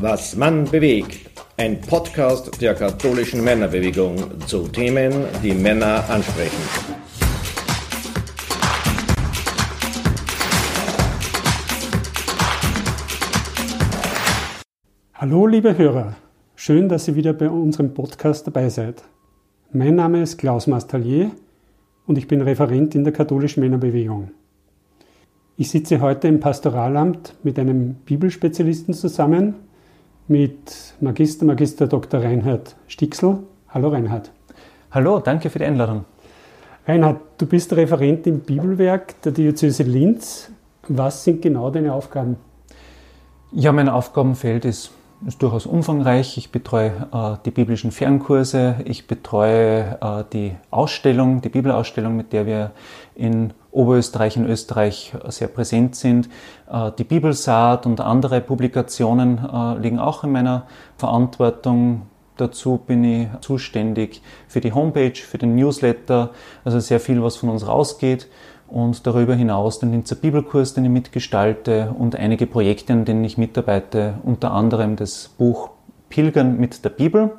Was Mann bewegt. Ein Podcast der katholischen Männerbewegung zu Themen, die Männer ansprechen. Hallo liebe Hörer, schön, dass ihr wieder bei unserem Podcast dabei seid. Mein Name ist Klaus Mastalier und ich bin Referent in der katholischen Männerbewegung. Ich sitze heute im Pastoralamt mit einem Bibelspezialisten zusammen, mit Magister, Magister Dr. Reinhard Stixel. Hallo Reinhard. Hallo, danke für die Einladung. Reinhard, du bist Referent im Bibelwerk der Diözese Linz. Was sind genau deine Aufgaben? Ja, mein Aufgabenfeld ist, ist durchaus umfangreich. Ich betreue äh, die biblischen Fernkurse, ich betreue äh, die Ausstellung, die Bibelausstellung, mit der wir in Oberösterreich und Österreich sehr präsent sind. Äh, die Bibelsaat und andere Publikationen äh, liegen auch in meiner Verantwortung. Dazu bin ich zuständig für die Homepage, für den Newsletter, also sehr viel, was von uns rausgeht. Und darüber hinaus den Linzer Bibelkurs, den ich mitgestalte und einige Projekte, an denen ich mitarbeite, unter anderem das Buch Pilgern mit der Bibel,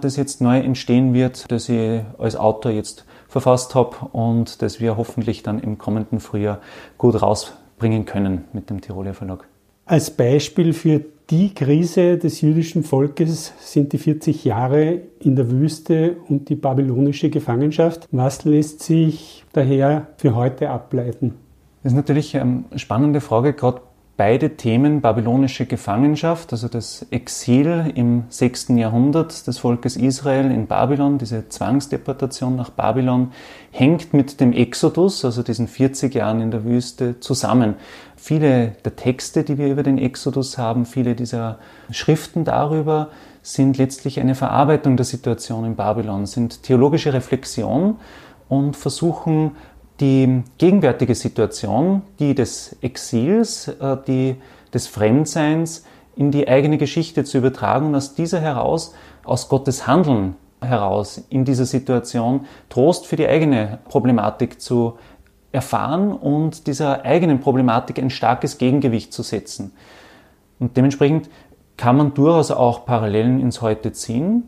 das jetzt neu entstehen wird, das ich als Autor jetzt verfasst habe und das wir hoffentlich dann im kommenden Frühjahr gut rausbringen können mit dem Tiroler Verlag. Als Beispiel für die Krise des jüdischen Volkes sind die 40 Jahre in der Wüste und die babylonische Gefangenschaft. Was lässt sich daher für heute ableiten? Das ist natürlich eine spannende Frage, gerade beide Themen, babylonische Gefangenschaft, also das Exil im 6. Jahrhundert des Volkes Israel in Babylon, diese Zwangsdeportation nach Babylon, hängt mit dem Exodus, also diesen 40 Jahren in der Wüste, zusammen. Viele der Texte, die wir über den Exodus haben, viele dieser Schriften darüber, sind letztlich eine Verarbeitung der Situation in Babylon, sind theologische Reflexion und versuchen die gegenwärtige Situation, die des Exils, äh, die des Fremdseins in die eigene Geschichte zu übertragen und aus dieser heraus, aus Gottes Handeln heraus in dieser Situation Trost für die eigene Problematik zu erfahren und dieser eigenen Problematik ein starkes Gegengewicht zu setzen. Und dementsprechend kann man durchaus auch Parallelen ins Heute ziehen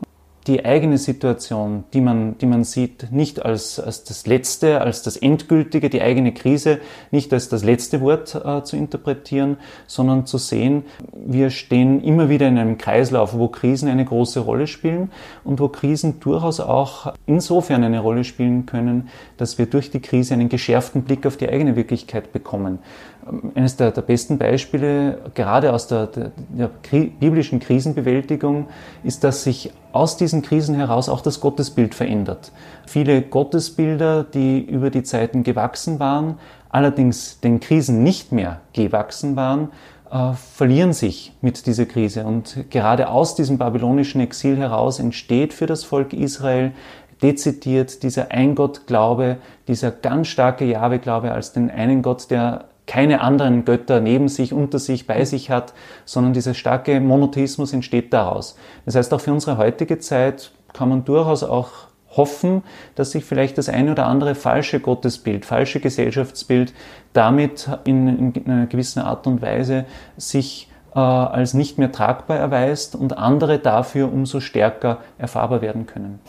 die eigene Situation, die man, die man sieht, nicht als, als das Letzte, als das Endgültige, die eigene Krise, nicht als das letzte Wort äh, zu interpretieren, sondern zu sehen, wir stehen immer wieder in einem Kreislauf, wo Krisen eine große Rolle spielen und wo Krisen durchaus auch insofern eine Rolle spielen können, dass wir durch die Krise einen geschärften Blick auf die eigene Wirklichkeit bekommen. Eines der, der besten Beispiele, gerade aus der, der, der biblischen Krisenbewältigung, ist, dass sich aus diesen Krisen heraus auch das Gottesbild verändert. Viele Gottesbilder, die über die Zeiten gewachsen waren, allerdings den Krisen nicht mehr gewachsen waren, äh, verlieren sich mit dieser Krise. Und gerade aus diesem babylonischen Exil heraus entsteht für das Volk Israel dezidiert dieser Eingott-Glaube, dieser ganz starke Jahwe-Glaube als den einen Gott, der keine anderen Götter neben sich, unter sich, bei sich hat, sondern dieser starke Monotheismus entsteht daraus. Das heißt, auch für unsere heutige Zeit kann man durchaus auch hoffen, dass sich vielleicht das eine oder andere falsche Gottesbild, falsche Gesellschaftsbild damit in, in einer gewissen Art und Weise sich äh, als nicht mehr tragbar erweist und andere dafür umso stärker erfahrbar werden können.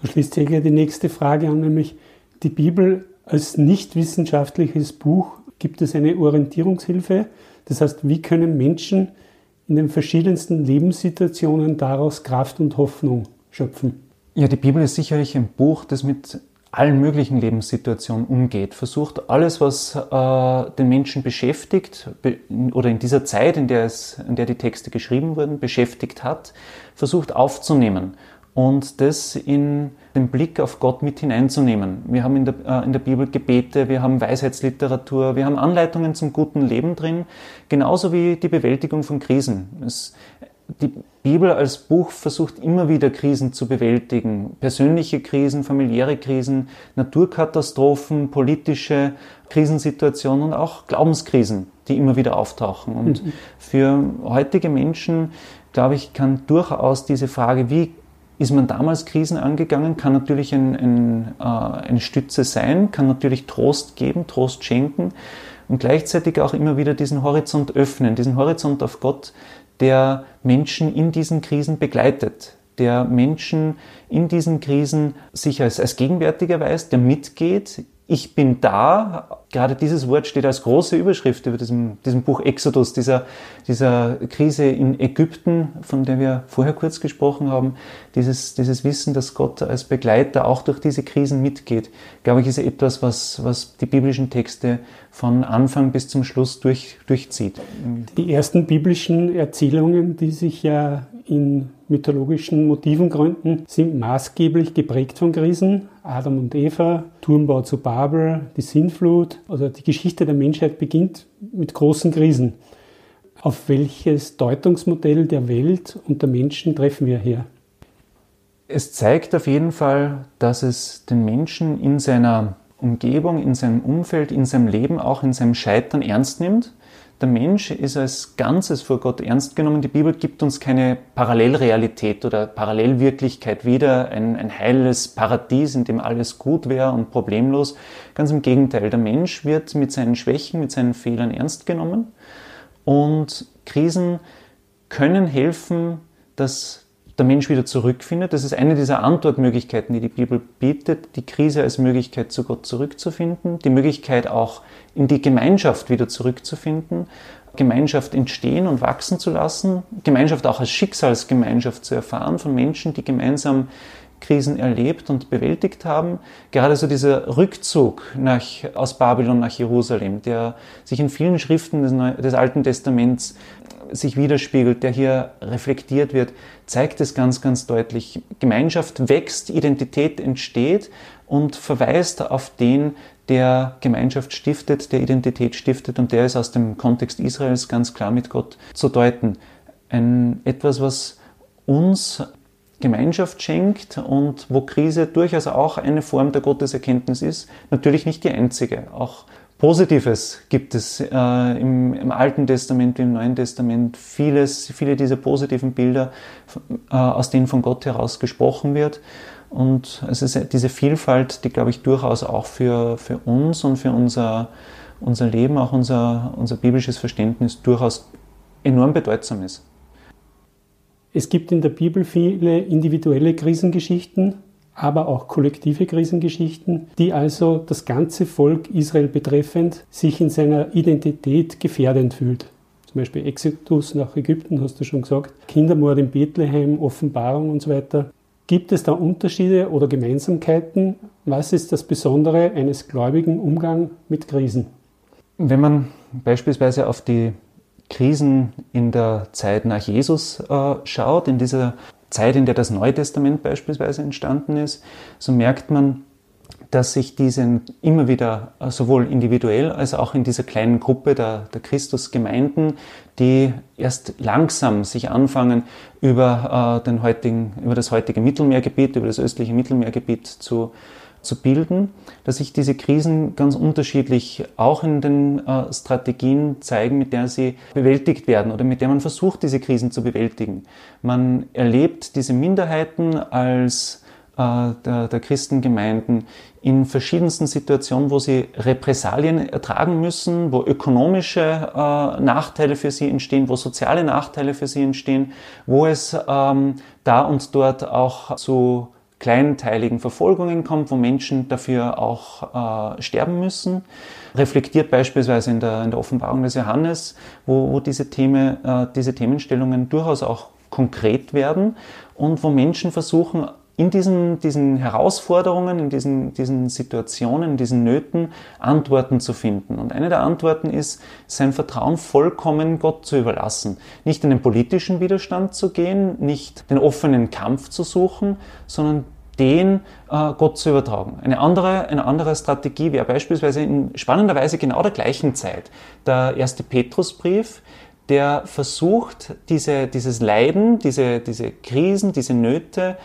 Du schließt hier die nächste Frage an, nämlich die Bibel als nicht wissenschaftliches Buch gibt es eine Orientierungshilfe. Das heißt, wie können Menschen in den verschiedensten Lebenssituationen daraus Kraft und Hoffnung schöpfen? Ja, die Bibel ist sicherlich ein Buch, das mit allen möglichen Lebenssituationen umgeht, versucht alles, was äh, den Menschen beschäftigt oder in dieser Zeit, in der, es, in der die Texte geschrieben wurden, beschäftigt hat, versucht aufzunehmen und das in den Blick auf Gott mit hineinzunehmen. Wir haben in der, äh, in der Bibel Gebete, wir haben Weisheitsliteratur, wir haben Anleitungen zum guten Leben drin, genauso wie die Bewältigung von Krisen. Es, die Bibel als Buch versucht immer wieder Krisen zu bewältigen. Persönliche Krisen, familiäre Krisen, Naturkatastrophen, politische Krisensituationen und auch Glaubenskrisen, die immer wieder auftauchen. Und mhm. für heutige Menschen, glaube ich, kann durchaus diese Frage, wie ist man damals Krisen angegangen, kann natürlich ein, ein, äh, eine Stütze sein, kann natürlich Trost geben, Trost schenken. und gleichzeitig auch immer wieder diesen Horizont öffnen, diesen Horizont auf Gott, der Menschen in diesen Krisen begleitet, der Menschen in diesen Krisen sich als, als gegenwärtig erweist, der mitgeht ich bin da. Gerade dieses Wort steht als große Überschrift über diesem, diesem Buch Exodus, dieser, dieser Krise in Ägypten, von der wir vorher kurz gesprochen haben. Dieses, dieses Wissen, dass Gott als Begleiter auch durch diese Krisen mitgeht, glaube ich, ist etwas, was, was die biblischen Texte von Anfang bis zum Schluss durch, durchzieht. Die ersten biblischen Erzählungen, die sich ja in mythologischen Motiven gründen, sind maßgeblich geprägt von Krisen. Adam und Eva, Turmbau zu Babel, die Sintflut. Also die Geschichte der Menschheit beginnt mit großen Krisen. Auf welches Deutungsmodell der Welt und der Menschen treffen wir hier? Es zeigt auf jeden Fall, dass es den Menschen in seiner Umgebung, in seinem Umfeld, in seinem Leben, auch in seinem Scheitern ernst nimmt der Mensch ist als Ganzes vor Gott ernst genommen. Die Bibel gibt uns keine Parallelrealität oder Parallelwirklichkeit wieder, ein, ein heiles Paradies, in dem alles gut wäre und problemlos. Ganz im Gegenteil, der Mensch wird mit seinen Schwächen, mit seinen Fehlern ernst genommen und Krisen können helfen, dass der Mensch wieder zurückfindet. Das ist eine dieser Antwortmöglichkeiten, die die Bibel bietet, die Krise als Möglichkeit zu Gott zurückzufinden, die Möglichkeit auch in die Gemeinschaft wieder zurückzufinden, Gemeinschaft entstehen und wachsen zu lassen, Gemeinschaft auch als Schicksalsgemeinschaft zu erfahren von Menschen, die gemeinsam Krisen erlebt und bewältigt haben. Gerade so dieser Rückzug nach, aus Babylon nach Jerusalem, der sich in vielen Schriften des, Neu des Alten Testaments sich widerspiegelt, der hier reflektiert wird, zeigt es ganz, ganz deutlich. Gemeinschaft wächst, Identität entsteht und verweist auf den, der Gemeinschaft stiftet, der Identität stiftet und der ist aus dem Kontext Israels ganz klar mit Gott zu deuten. Ein, etwas, was uns Gemeinschaft schenkt und wo Krise durchaus auch eine Form der Gotteserkenntnis ist. Natürlich nicht die einzige. Auch Positives gibt es äh, im, im, Alten Testament im Neuen Testament. Vieles, viele dieser positiven Bilder, äh, aus denen von Gott heraus gesprochen wird. Und es ist diese Vielfalt, die, glaube ich, durchaus auch für, für uns und für unser, unser Leben, auch unser, unser biblisches Verständnis durchaus enorm bedeutsam ist. Es gibt in der Bibel viele individuelle Krisengeschichten, aber auch kollektive Krisengeschichten, die also das ganze Volk Israel betreffend sich in seiner Identität gefährdend fühlt. Zum Beispiel Exodus nach Ägypten, hast du schon gesagt, Kindermord in Bethlehem, Offenbarung und so weiter. Gibt es da Unterschiede oder Gemeinsamkeiten? Was ist das Besondere eines gläubigen Umgang mit Krisen? Wenn man beispielsweise auf die Krisen in der Zeit nach Jesus äh, schaut, in dieser Zeit, in der das Neue Testament beispielsweise entstanden ist, so merkt man, dass sich diese immer wieder äh, sowohl individuell als auch in dieser kleinen Gruppe der, der Christusgemeinden, die erst langsam sich anfangen, über, äh, den heutigen, über das heutige Mittelmeergebiet, über das östliche Mittelmeergebiet zu zu bilden, dass sich diese Krisen ganz unterschiedlich auch in den äh, Strategien zeigen, mit der sie bewältigt werden oder mit der man versucht, diese Krisen zu bewältigen. Man erlebt diese Minderheiten als äh, der, der Christengemeinden in verschiedensten Situationen, wo sie Repressalien ertragen müssen, wo ökonomische äh, Nachteile für sie entstehen, wo soziale Nachteile für sie entstehen, wo es ähm, da und dort auch zu kleinteiligen Verfolgungen kommt, wo Menschen dafür auch äh, sterben müssen. Reflektiert beispielsweise in der, in der Offenbarung des Johannes, wo, wo diese, Themen, äh, diese Themenstellungen durchaus auch konkret werden und wo Menschen versuchen, in diesen, diesen Herausforderungen, in diesen, diesen Situationen, in diesen Nöten Antworten zu finden. Und eine der Antworten ist, sein Vertrauen vollkommen Gott zu überlassen. Nicht in den politischen Widerstand zu gehen, nicht den offenen Kampf zu suchen, sondern den äh, Gott zu übertragen. Eine andere, eine andere Strategie wäre beispielsweise in spannenderweise genau der gleichen Zeit der erste Petrusbrief, der versucht, diese, dieses Leiden, diese, diese Krisen, diese Nöte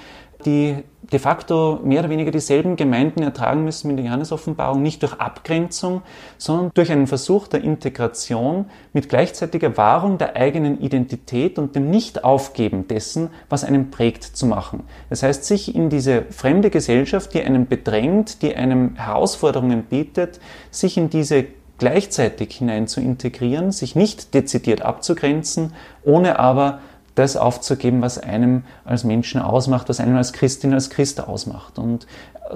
die de facto mehr oder weniger dieselben Gemeinden ertragen müssen mit der Johannes-Offenbarung, nicht durch Abgrenzung, sondern durch einen Versuch der Integration mit gleichzeitiger Wahrung der eigenen Identität und dem Nicht-Aufgeben dessen, was einen prägt, zu machen. Das heißt, sich in diese fremde Gesellschaft, die einen bedrängt, die einem Herausforderungen bietet, sich in diese gleichzeitig hinein zu integrieren, sich nicht dezidiert abzugrenzen, ohne aber das aufzugeben, was einem als Menschen ausmacht, was einem als Christin, als Christ ausmacht. Und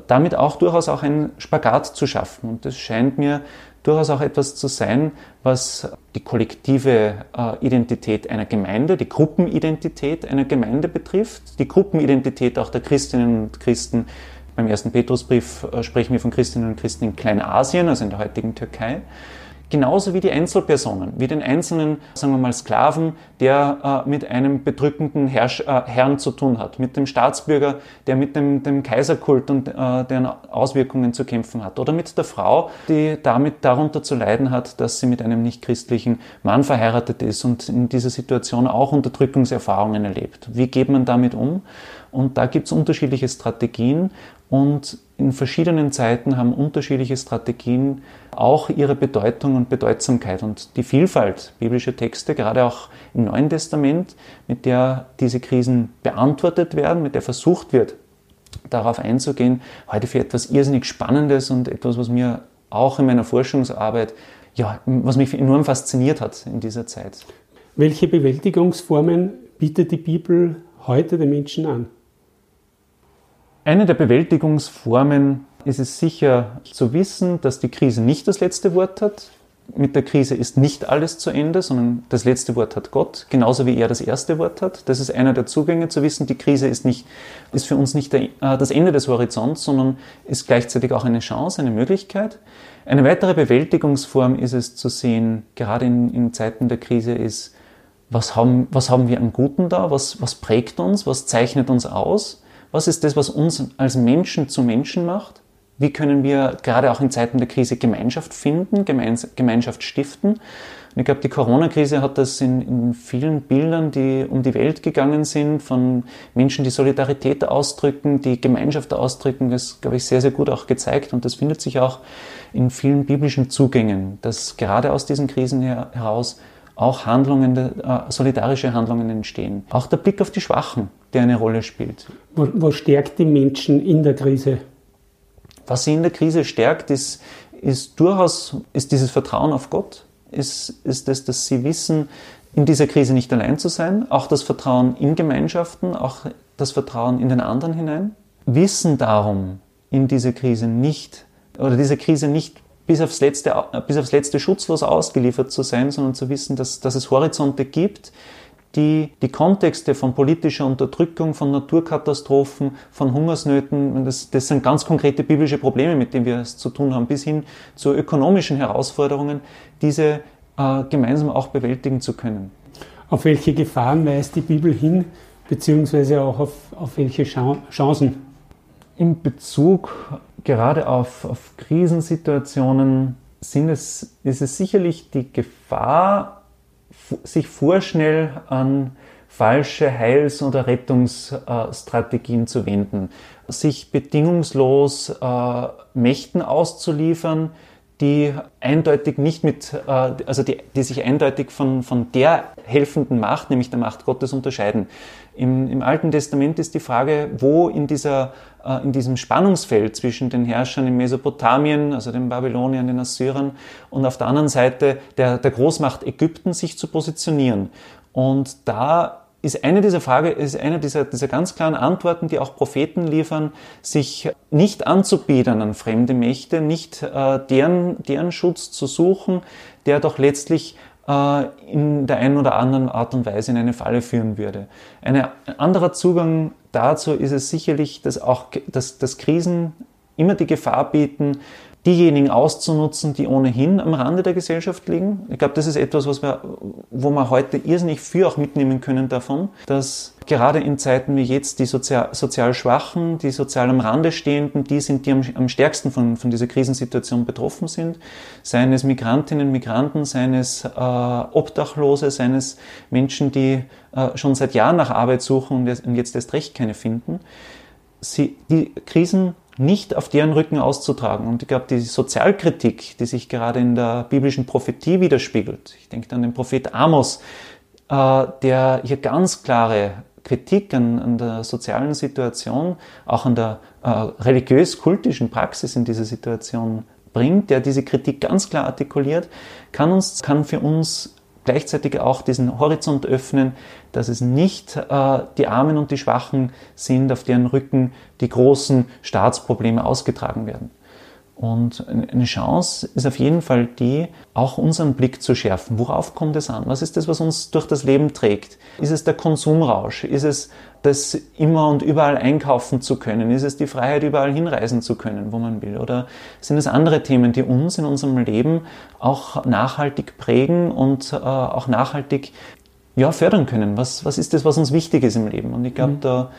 damit auch durchaus auch einen Spagat zu schaffen. Und das scheint mir durchaus auch etwas zu sein, was die kollektive äh, Identität einer Gemeinde, die Gruppenidentität einer Gemeinde betrifft, die Gruppenidentät auch der Christinnen und Christen. Beim ersten Petrusbrief äh, sprechen wir von Christinnen und Christen in Kleinasien, also in der heutigen Türkei genauso wie die Einzelpersonen, wie den einzelnen, sagen wir mal, Sklaven, der äh, mit einem bedrückenden Herrsch, äh, Herrn zu tun hat, mit dem Staatsbürger, der mit dem, dem Kaiserkult und äh, deren Auswirkungen zu kämpfen hat, oder mit der Frau, die damit darunter zu leiden hat, dass sie mit einem nichtchristlichen Mann verheiratet ist und in dieser Situation auch Unterdrückungserfahrungen erlebt. Wie geht man damit um? Und da gibt es unterschiedliche Strategien und in verschiedenen Zeiten haben unterschiedliche Strategien auch ihre Bedeutung und Bedeutsamkeit. Und die Vielfalt biblischer Texte, gerade auch im Neuen Testament, mit der diese Krisen beantwortet werden, mit der versucht wird, darauf einzugehen, heute für etwas irrsinnig Spannendes und etwas, was mir auch in meiner Forschungsarbeit, ja, was mich enorm fasziniert hat in dieser Zeit. Welche Bewältigungsformen bietet die Bibel heute den Menschen an? Eine der Bewältigungsformen ist es sicher zu wissen, dass die Krise nicht das letzte Wort hat. Mit der Krise ist nicht alles zu Ende, sondern das letzte Wort hat Gott, genauso wie er das erste Wort hat. Das ist einer der Zugänge zu wissen, die Krise ist, nicht, ist für uns nicht der, äh, das Ende des Horizonts, sondern ist gleichzeitig auch eine Chance, eine Möglichkeit. Eine weitere Bewältigungsform ist es zu sehen, gerade in, in Zeiten der Krise, ist, was haben, was haben wir an Guten da, was, was prägt uns, was zeichnet uns aus was ist das, was uns als Menschen zu Menschen macht? Wie können wir gerade auch in Zeiten der Krise Gemeinschaft finden, Gemeinschaft stiften? Und ich glaube, die Corona-Krise hat das in, in, vielen Bildern, die um die Welt gegangen sind, von Menschen, die Solidarität ausdrücken, die Gemeinschaft ausdrücken, das, glaube ich, sehr, sehr gut auch gezeigt. Und das findet sich auch in vielen biblischen Zugängen, dass gerade aus diesen Krisen heraus auch Handlungen, äh, solidarische Handlungen entstehen. Auch der Blick auf die Schwachen, der eine Rolle spielt. Was stärkt die Menschen in der Krise? Was sie in der Krise stärkt, ist, ist durchaus ist dieses Vertrauen auf Gott, ist, ist das, dass sie wissen, in dieser Krise nicht allein zu sein, auch das Vertrauen in Gemeinschaften, auch das Vertrauen in den anderen hinein. Wissen darum, in dieser Krise nicht oder diese Krise nicht bis aufs letzte, bis aufs letzte schutzlos ausgeliefert zu sein, sondern zu wissen, dass, dass es Horizonte gibt, die die Kontexte von politischer Unterdrückung, von Naturkatastrophen, von Hungersnöten, das, das sind ganz konkrete biblische Probleme, mit denen wir es zu tun haben, bis hin zu ökonomischen Herausforderungen, diese äh, gemeinsam auch bewältigen zu können. Auf welche Gefahren weist die Bibel hin, beziehungsweise auch auf, auf welche Chancen? In Bezug gerade auf, auf Krisensituationen sind es, ist es sicherlich die Gefahr, sich vorschnell an falsche Heils- oder Rettungsstrategien zu wenden, sich bedingungslos äh, Mächten auszuliefern, die eindeutig nicht mit, äh, also die, die sich eindeutig von, von der helfenden Macht, nämlich der Macht Gottes, unterscheiden. Im, Im Alten Testament ist die Frage, wo in, dieser, äh, in diesem Spannungsfeld zwischen den Herrschern in Mesopotamien, also den Babyloniern, den Assyrern, und auf der anderen Seite der, der Großmacht Ägypten sich zu positionieren. Und da ist eine dieser Frage, ist eine dieser, dieser ganz klaren Antworten, die auch Propheten liefern, sich nicht anzubiedern an fremde Mächte, nicht äh, deren, deren Schutz zu suchen, der doch letztlich äh, in der einen oder anderen Art und Weise in eine Falle führen würde. Ein anderer Zugang dazu ist es sicherlich, dass auch dass, dass Krisen immer die Gefahr bieten, diejenigen auszunutzen, die ohnehin am Rande der Gesellschaft liegen. Ich glaube, das ist etwas, was wir, wo wir heute irrsinnig viel auch mitnehmen können davon, dass gerade in Zeiten wie jetzt die sozial, sozial Schwachen, die sozial am Rande Stehenden, die sind, die am, am stärksten von, von dieser Krisensituation betroffen sind. Seien es Migrantinnen, Migranten, seien es äh, Obdachlose, seien es Menschen, die äh, schon seit Jahren nach Arbeit suchen und jetzt erst recht keine finden. Sie, die Krisen nicht auf deren Rücken auszutragen. Und ich glaube, die Sozialkritik, die sich gerade in der biblischen Prophetie widerspiegelt, ich denke an den Prophet Amos, äh, der hier ganz klare Kritik an, an der sozialen Situation, auch an der äh, religiös-kultischen Praxis in dieser Situation bringt, der diese Kritik ganz klar artikuliert, kann, uns, kann für uns gleichzeitig auch diesen Horizont öffnen, dass es nicht äh, die Armen und die Schwachen sind, auf deren Rücken die großen Staatsprobleme ausgetragen werden. Und eine Chance ist auf jeden Fall die, auch unseren Blick zu schärfen. Worauf kommt es an? Was ist das, was uns durch das Leben trägt? Ist es der Konsumrausch? Ist es das immer und überall einkaufen zu können? Ist es die Freiheit, überall hinreisen zu können, wo man will? Oder sind es andere Themen, die uns in unserem Leben auch nachhaltig prägen und äh, auch nachhaltig ja, fördern können? Was, was ist das, was uns wichtig ist im Leben? Und ich glaube, mhm. da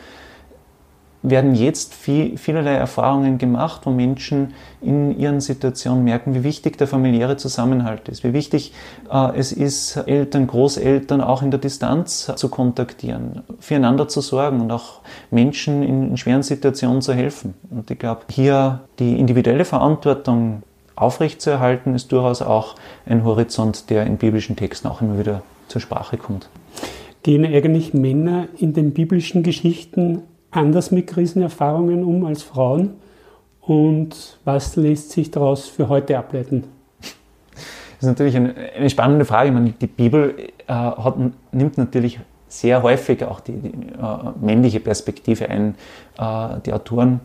werden jetzt viel, vielerlei Erfahrungen gemacht, wo Menschen in ihren Situationen merken, wie wichtig der familiäre Zusammenhalt ist, wie wichtig äh, es ist, Eltern, Großeltern auch in der Distanz zu kontaktieren, füreinander zu sorgen und auch Menschen in, in schweren Situationen zu helfen. Und ich glaube, hier die individuelle Verantwortung aufrechtzuerhalten, ist durchaus auch ein Horizont, der in biblischen Texten auch immer wieder zur Sprache kommt. Gehen eigentlich Männer in den biblischen Geschichten anders mit Krisenerfahrungen um als Frauen? Und was lässt sich daraus für heute ableiten? Das ist natürlich eine, eine spannende Frage. Meine, die Bibel äh, hat, nimmt natürlich sehr häufig auch die, die äh, männliche Perspektive ein. Äh, die Autoren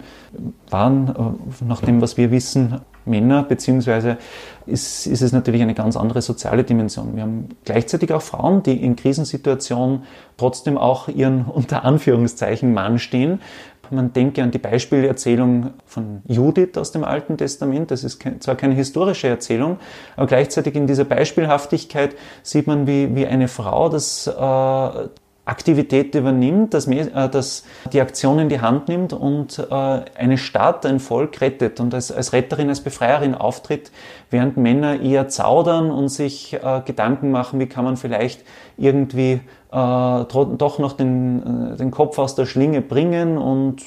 waren, äh, nach dem, was wir wissen, Männer, beziehungsweise ist, ist es natürlich eine ganz andere soziale Dimension. Wir haben gleichzeitig auch Frauen, die in Krisensituationen trotzdem auch ihren unter Anführungszeichen Mann stehen. Man denke an die Beispielerzählung von Judith aus dem Alten Testament. Das ist zwar keine historische Erzählung, aber gleichzeitig in dieser Beispielhaftigkeit sieht man, wie, wie eine Frau das äh, Aktivität übernimmt, dass, äh, dass die Aktion in die Hand nimmt und äh, eine Stadt, ein Volk rettet und als, als Retterin, als Befreierin auftritt, während Männer eher zaudern und sich äh, Gedanken machen, wie kann man vielleicht irgendwie doch noch den, den Kopf aus der Schlinge bringen und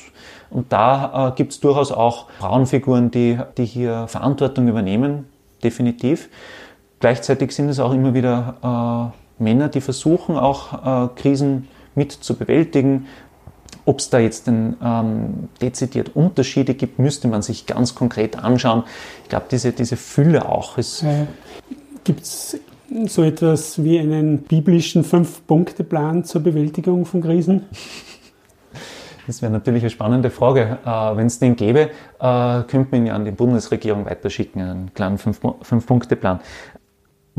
und da äh, gibt es durchaus auch Frauenfiguren, die, die hier Verantwortung übernehmen, definitiv. Gleichzeitig sind es auch immer wieder äh, Männer, die versuchen auch äh, Krisen mit zu bewältigen. Ob es da jetzt denn, ähm, dezidiert Unterschiede gibt, müsste man sich ganz konkret anschauen. Ich glaube, diese, diese Fülle auch ist. Äh, gibt es so etwas wie einen biblischen Fünf-Punkte-Plan zur Bewältigung von Krisen? Das wäre natürlich eine spannende Frage. Äh, Wenn es den gäbe, äh, könnte man ihn ja an die Bundesregierung weiterschicken, einen kleinen Fünf-Punkte-Plan.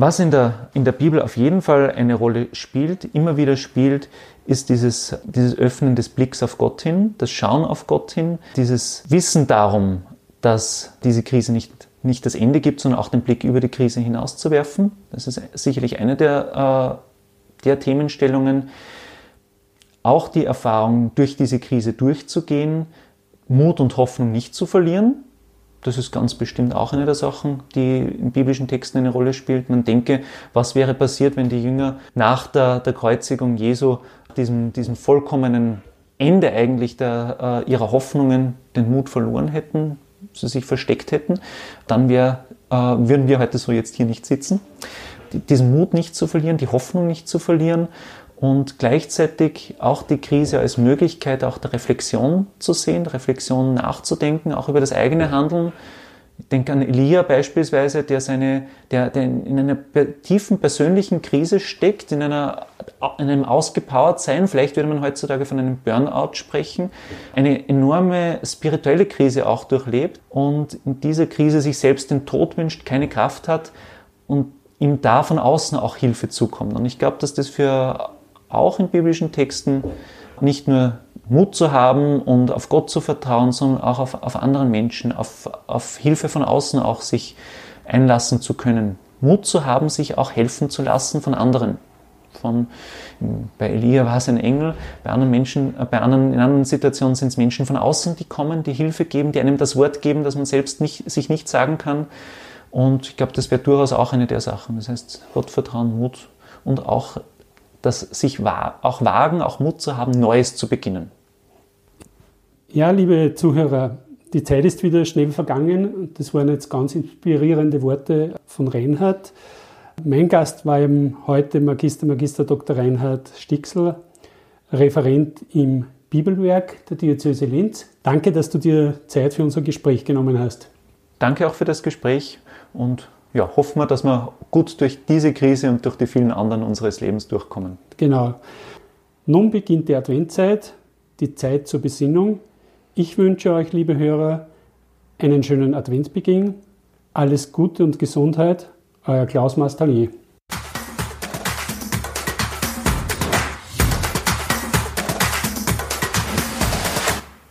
Was in der, in der Bibel auf jeden Fall eine Rolle spielt, immer wieder spielt, ist dieses, dieses Öffnen des Blicks auf Gott hin, das Schauen auf Gott hin, dieses Wissen darum, dass diese Krise nicht, nicht das Ende gibt, sondern auch den Blick über die Krise hinauszuwerfen. Das ist sicherlich eine der, äh, der Themenstellungen. Auch die Erfahrung, durch diese Krise durchzugehen, Mut und Hoffnung nicht zu verlieren, das ist ganz bestimmt auch eine der Sachen, die in biblischen Texten eine Rolle spielt. Man denke, was wäre passiert, wenn die Jünger nach der, der Kreuzigung Jesu diesem, diesem vollkommenen Ende eigentlich der, äh, ihrer Hoffnungen den Mut verloren hätten, sie sich versteckt hätten, dann wär, äh, würden wir heute so jetzt hier nicht sitzen. Diesen Mut nicht zu verlieren, die Hoffnung nicht zu verlieren und gleichzeitig auch die Krise als Möglichkeit auch der Reflexion zu sehen, Reflexion nachzudenken, auch über das eigene Handeln. Ich denke an Elia beispielsweise, der, seine, der, der in einer tiefen persönlichen Krise steckt, in, einer, in einem ausgepowert sein, vielleicht würde man heutzutage von einem Burnout sprechen, eine enorme spirituelle Krise auch durchlebt und in dieser Krise sich selbst den Tod wünscht, keine Kraft hat und ihm da von außen auch Hilfe zukommt. Und ich glaube, dass das für auch in biblischen Texten nicht nur Mut zu haben und auf Gott zu vertrauen, sondern auch auf, auf anderen Menschen, auf, auf Hilfe von außen auch sich einlassen zu können. Mut zu haben, sich auch helfen zu lassen von anderen. Von, bei Elia war es ein Engel, bei anderen Menschen, äh, bei anderen, in anderen Situationen sind es Menschen von außen, die kommen, die Hilfe geben, die einem das Wort geben, das man selbst nicht, sich nicht sagen kann. Und ich glaube, das wäre durchaus auch eine der Sachen. Das heißt, Gottvertrauen, Mut und auch das sich auch wagen, auch Mut zu haben, Neues zu beginnen. Ja, liebe Zuhörer, die Zeit ist wieder schnell vergangen. Das waren jetzt ganz inspirierende Worte von Reinhard. Mein Gast war eben heute Magister, Magister Dr. Reinhard Stixel, Referent im Bibelwerk der Diözese Linz. Danke, dass du dir Zeit für unser Gespräch genommen hast. Danke auch für das Gespräch und ja, hoffen wir, dass wir gut durch diese Krise und durch die vielen anderen unseres Lebens durchkommen. Genau. Nun beginnt die Adventzeit, die Zeit zur Besinnung. Ich wünsche euch, liebe Hörer, einen schönen Adventsbeginn. Alles Gute und Gesundheit. Euer Klaus Mastalier.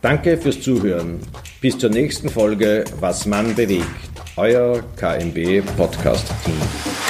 Danke fürs Zuhören. Bis zur nächsten Folge Was Mann bewegt. Euer KMB Podcast Team.